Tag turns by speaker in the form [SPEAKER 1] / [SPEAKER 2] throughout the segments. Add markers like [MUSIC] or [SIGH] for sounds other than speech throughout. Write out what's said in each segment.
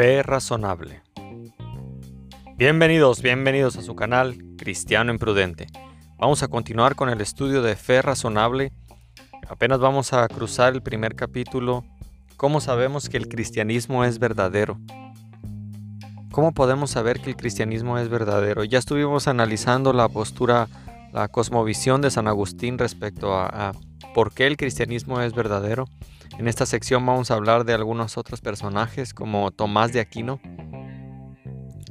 [SPEAKER 1] Fe Razonable. Bienvenidos, bienvenidos a su canal Cristiano Imprudente. Vamos a continuar con el estudio de Fe Razonable. Apenas vamos a cruzar el primer capítulo. ¿Cómo sabemos que el cristianismo es verdadero? ¿Cómo podemos saber que el cristianismo es verdadero? Ya estuvimos analizando la postura, la cosmovisión de San Agustín respecto a, a por qué el cristianismo es verdadero. En esta sección vamos a hablar de algunos otros personajes como Tomás de Aquino.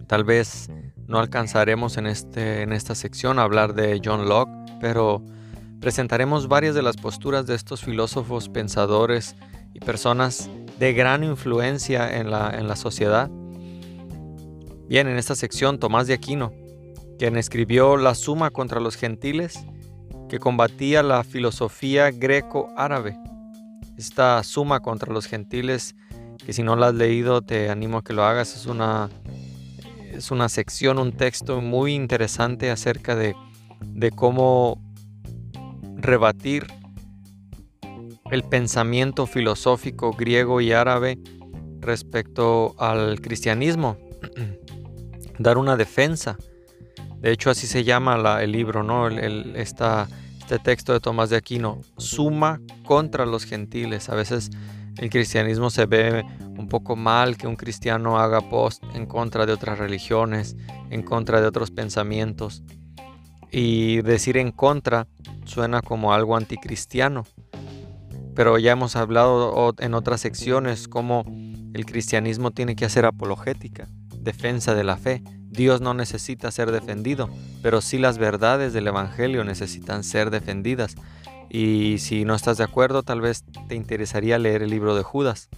[SPEAKER 1] Tal vez no alcanzaremos en, este, en esta sección a hablar de John Locke, pero presentaremos varias de las posturas de estos filósofos, pensadores y personas de gran influencia en la, en la sociedad. Bien, en esta sección Tomás de Aquino, quien escribió La Suma contra los Gentiles, que combatía la filosofía greco-árabe esta suma contra los gentiles, que si no la has leído te animo a que lo hagas, es una, es una sección, un texto muy interesante acerca de, de cómo rebatir el pensamiento filosófico griego y árabe respecto al cristianismo, [CLEARS THROAT] dar una defensa. De hecho, así se llama el libro, ¿no? El, esta este texto de Tomás de Aquino, suma contra los gentiles. A veces el cristianismo se ve un poco mal que un cristiano haga post en contra de otras religiones, en contra de otros pensamientos. Y decir en contra suena como algo anticristiano. Pero ya hemos hablado en otras secciones cómo el cristianismo tiene que hacer apologética, defensa de la fe. Dios no necesita ser defendido, pero sí las verdades del Evangelio necesitan ser defendidas. Y si no estás de acuerdo, tal vez te interesaría leer el libro de Judas.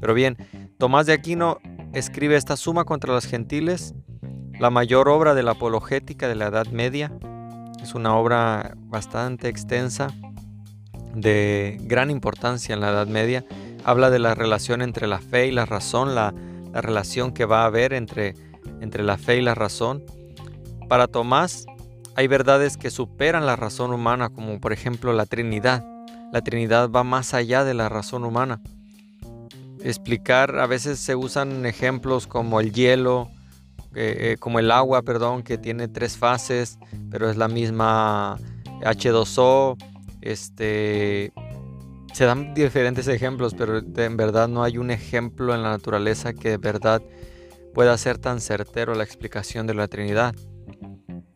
[SPEAKER 1] Pero bien, Tomás de Aquino escribe esta suma contra los gentiles, la mayor obra de la apologética de la Edad Media. Es una obra bastante extensa, de gran importancia en la Edad Media. Habla de la relación entre la fe y la razón, la, la relación que va a haber entre entre la fe y la razón. Para Tomás hay verdades que superan la razón humana, como por ejemplo la Trinidad. La Trinidad va más allá de la razón humana. Explicar, a veces se usan ejemplos como el hielo, eh, eh, como el agua, perdón, que tiene tres fases, pero es la misma H2O. Este, se dan diferentes ejemplos, pero en verdad no hay un ejemplo en la naturaleza que de verdad pueda ser tan certero la explicación de la Trinidad.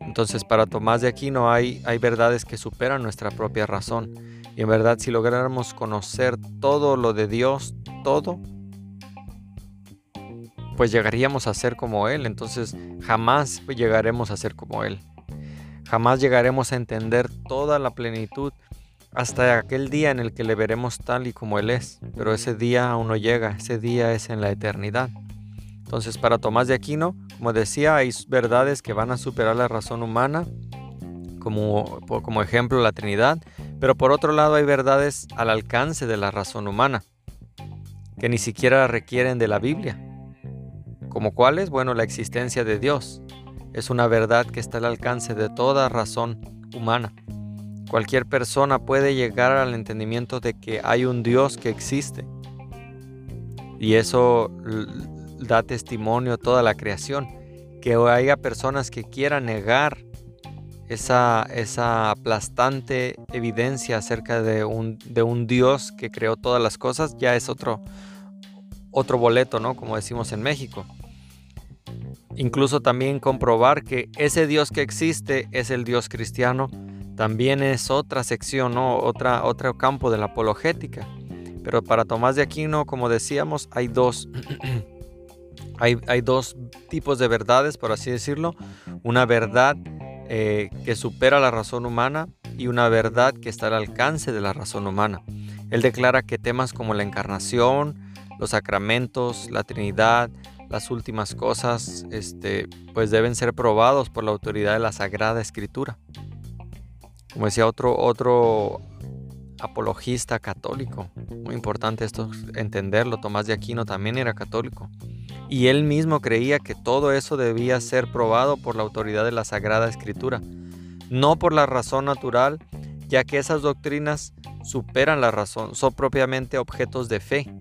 [SPEAKER 1] Entonces para Tomás de Aquino hay, hay verdades que superan nuestra propia razón. Y en verdad si lográramos conocer todo lo de Dios, todo, pues llegaríamos a ser como Él. Entonces jamás llegaremos a ser como Él. Jamás llegaremos a entender toda la plenitud hasta aquel día en el que le veremos tal y como Él es. Pero ese día aún no llega, ese día es en la eternidad. Entonces, para Tomás de Aquino, como decía, hay verdades que van a superar la razón humana, como, como ejemplo la Trinidad, pero por otro lado hay verdades al alcance de la razón humana, que ni siquiera requieren de la Biblia. ¿Como cuáles? Bueno, la existencia de Dios es una verdad que está al alcance de toda razón humana. Cualquier persona puede llegar al entendimiento de que hay un Dios que existe. Y eso da testimonio toda la creación. Que haya personas que quieran negar esa, esa aplastante evidencia acerca de un, de un Dios que creó todas las cosas, ya es otro, otro boleto, ¿no? Como decimos en México. Incluso también comprobar que ese Dios que existe es el Dios cristiano, también es otra sección, ¿no? Otra, otro campo de la apologética. Pero para Tomás de Aquino, como decíamos, hay dos. Hay, dos tipos de verdades, por así decirlo. Una verdad eh, que supera la razón humana y una verdad que está al alcance de la razón humana. Él declara que temas como la encarnación, los sacramentos, la Trinidad, las últimas cosas, este, pues deben ser probados por la autoridad de la Sagrada Escritura. Como decía otro, otro apologista católico, muy importante esto entenderlo, Tomás de Aquino también era católico y él mismo creía que todo eso debía ser probado por la autoridad de la Sagrada Escritura, no por la razón natural, ya que esas doctrinas superan la razón, son propiamente objetos de fe,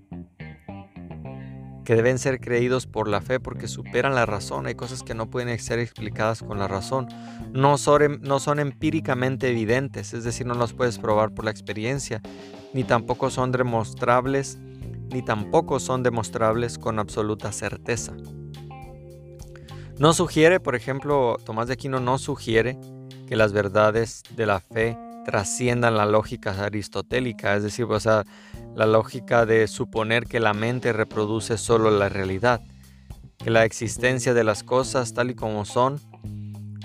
[SPEAKER 1] que deben ser creídos por la fe porque superan la razón. Hay cosas que no pueden ser explicadas con la razón. No son, empíricamente evidentes, es decir, no las puedes probar por la experiencia, ni tampoco son demostrables, ni tampoco son demostrables con absoluta certeza. No sugiere, por ejemplo, Tomás de Aquino no sugiere que las verdades de la fe trasciendan la lógica aristotélica, es decir, o sea, la lógica de suponer que la mente reproduce solo la realidad, que la existencia de las cosas tal y como son,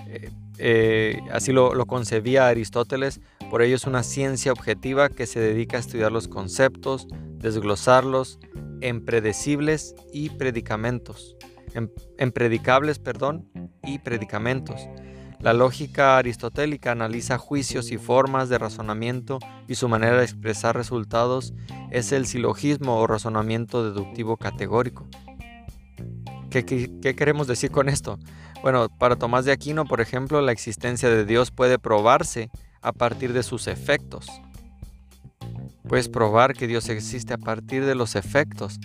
[SPEAKER 1] eh, eh, así lo, concebía Aristóteles, por ello es una ciencia objetiva que se dedica a estudiar los conceptos, desglosarlos en predecibles y predicamentos, en, en predicables, perdón, y predicamentos la lógica aristotélica analiza juicios y formas de razonamiento y su manera de expresar resultados es el silogismo o razonamiento deductivo categórico. ¿Qué, queremos decir con esto? Bueno, para Tomás de Aquino, por ejemplo, la existencia de Dios puede probarse a partir de sus efectos. Puedes probar que Dios existe a partir de los efectos.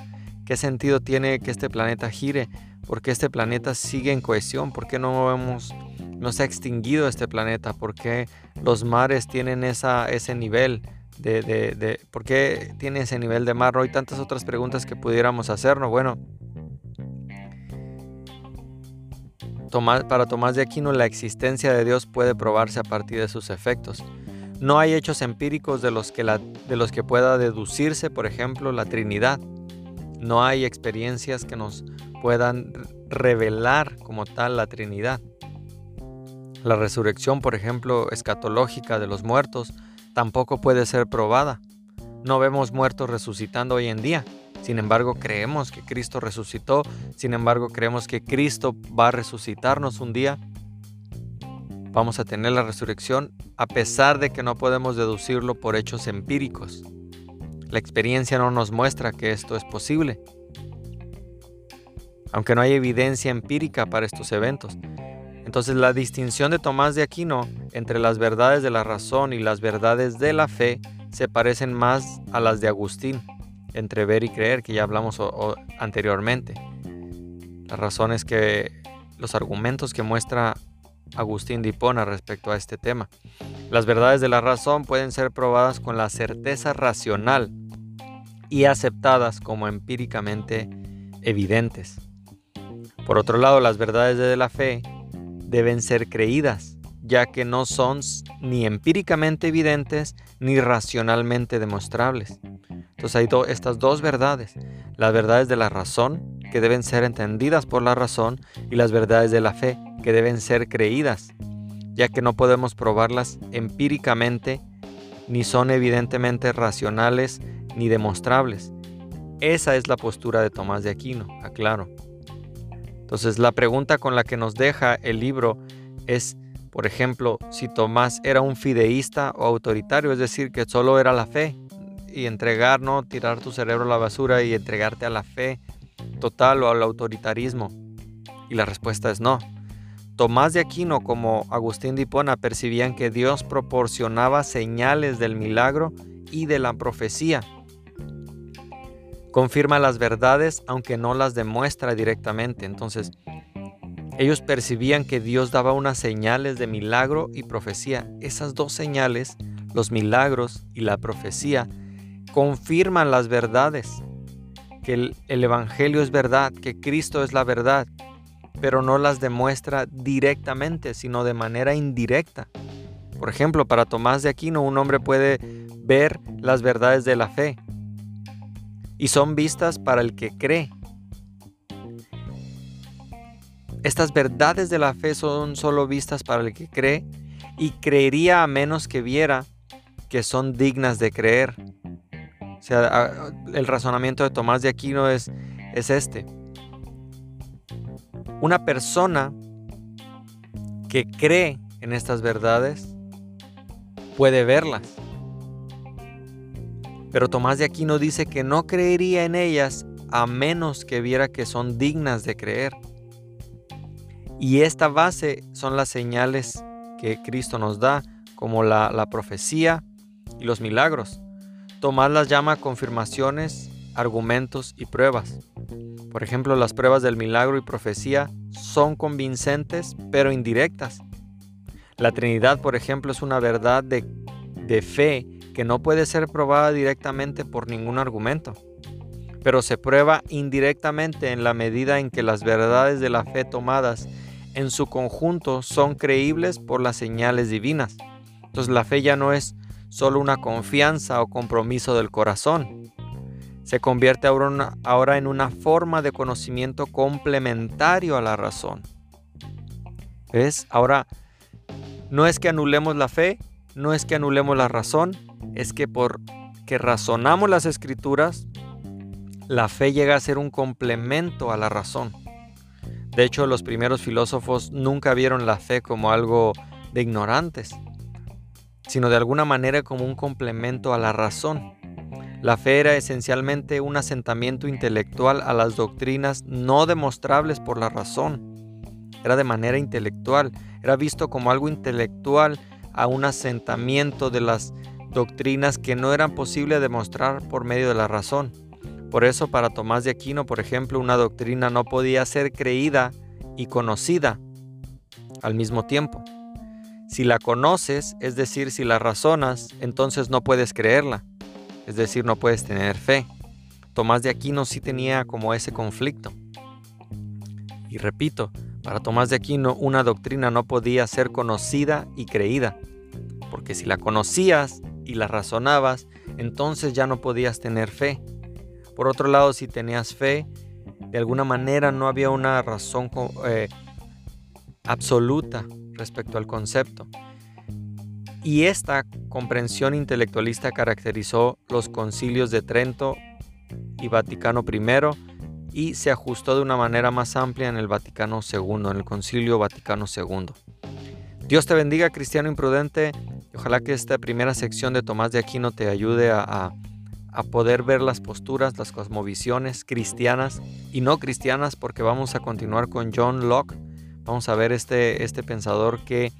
[SPEAKER 1] ¿Qué sentido tiene que este planeta gire? ¿Por qué este planeta sigue en cohesión? ¿Por qué no vemos no se ha extinguido este planeta? ¿Por qué los mares tienen ese nivel de, de, ¿Por qué tiene ese nivel de mar? Hay tantas otras preguntas que pudiéramos hacernos. Bueno, para Tomás de Aquino la existencia de Dios puede probarse a partir de sus efectos. No hay hechos empíricos de los que, pueda deducirse, por ejemplo, la Trinidad. No hay experiencias que nos puedan revelar como tal la Trinidad. La resurrección, por ejemplo, escatológica de los muertos, tampoco puede ser probada. No vemos muertos resucitando hoy en día. Sin embargo, creemos que Cristo resucitó. Sin embargo, creemos que Cristo va a resucitarnos un día. Vamos a tener la resurrección a pesar de que no podemos deducirlo por hechos empíricos. La experiencia no nos muestra que esto es posible. Aunque no hay evidencia empírica para estos eventos, entonces la distinción de Tomás de Aquino entre las verdades de la razón y las verdades de la fe se parecen más a las de Agustín, entre ver y creer, que ya hablamos anteriormente. La razón es que los argumentos que muestra Agustín de Hipona respecto a este tema. Las verdades de la razón pueden ser probadas con la certeza racional y aceptadas como empíricamente evidentes. Por otro lado, las verdades de la fe deben ser creídas, ya que no son ni empíricamente evidentes ni racionalmente demostrables. Entonces hay estas dos verdades, las verdades de la razón, que deben ser entendidas por la razón, y las verdades de la fe, que deben ser creídas, ya que no podemos probarlas empíricamente, ni son evidentemente racionales ni demostrables. Esa es la postura de Tomás de Aquino, aclaro. Entonces la pregunta con la que nos deja el libro es, por ejemplo, si Tomás era un fideísta o autoritario, es decir, que solo era la fe y entregar, ¿no? Tirar tu cerebro a la basura y entregarte a la fe total o al autoritarismo. Y la respuesta es no. Tomás de Aquino como Agustín de Hipona percibían que Dios proporcionaba señales del milagro y de la profecía confirma las verdades aunque no las demuestra directamente. Entonces, ellos percibían que Dios daba unas señales de milagro y profecía. Esas dos señales, los milagros y la profecía, confirman las verdades, que el, Evangelio es verdad, que Cristo es la verdad, pero no las demuestra directamente, sino de manera indirecta. Por ejemplo, para Tomás de Aquino, un hombre puede ver las verdades de la fe, y son vistas para el que cree. Estas verdades de la fe son solo vistas para el que cree y creería a menos que viera que son dignas de creer. O sea, el razonamiento de Tomás de Aquino es, es este. Una persona que cree en estas verdades puede verlas pero Tomás de Aquino dice que no creería en ellas a menos que viera que son dignas de creer. Y esta base son las señales que Cristo nos da, como la, la profecía y los milagros. Tomás las llama confirmaciones, argumentos y pruebas. Por ejemplo, las pruebas del milagro y profecía son convincentes pero indirectas. La Trinidad, por ejemplo, es una verdad de, de fe que no puede ser probada directamente por ningún argumento, pero se prueba indirectamente en la medida en que las verdades de la fe tomadas en su conjunto son creíbles por las señales divinas. Entonces la fe ya no es solo una confianza o compromiso del corazón. Se convierte ahora en una forma de conocimiento complementario a la razón. ¿Ves? Ahora, no es que anulemos la fe, no es que anulemos la razón, es que por que razonamos las escrituras, la fe llega a ser un complemento a la razón. De hecho, los primeros filósofos nunca vieron la fe como algo de ignorantes, sino de alguna manera como un complemento a la razón. La fe era esencialmente un asentamiento intelectual a las doctrinas no demostrables por la razón. Era de manera intelectual, era visto como algo intelectual a un asentamiento de las doctrinas que no eran posible demostrar por medio de la razón. Por eso para Tomás de Aquino, por ejemplo, una doctrina no podía ser creída y conocida al mismo tiempo. Si la conoces, es decir, si la razonas, entonces no puedes creerla, es decir, no puedes tener fe. Tomás de Aquino sí tenía como ese conflicto. Y repito, para Tomás de Aquino una doctrina no podía ser conocida y creída, porque si la conocías y la razonabas, entonces ya no podías tener fe. Por otro lado, si tenías fe, de alguna manera no había una razón eh, absoluta respecto al concepto. Y esta comprensión intelectualista caracterizó los concilios de Trento y Vaticano I y se ajustó de una manera más amplia en el Vaticano II, en el Concilio Vaticano II. Dios te bendiga, cristiano imprudente, ojalá que esta primera sección de Tomás de Aquino te ayude a a poder ver las posturas, las cosmovisiones cristianas y no cristianas, porque vamos a continuar con John Locke. Vamos a ver este, este pensador que,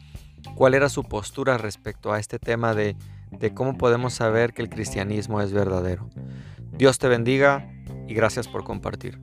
[SPEAKER 1] cuál era su postura respecto a este tema de, de cómo podemos saber que el cristianismo es verdadero. Dios te bendiga y gracias por compartir.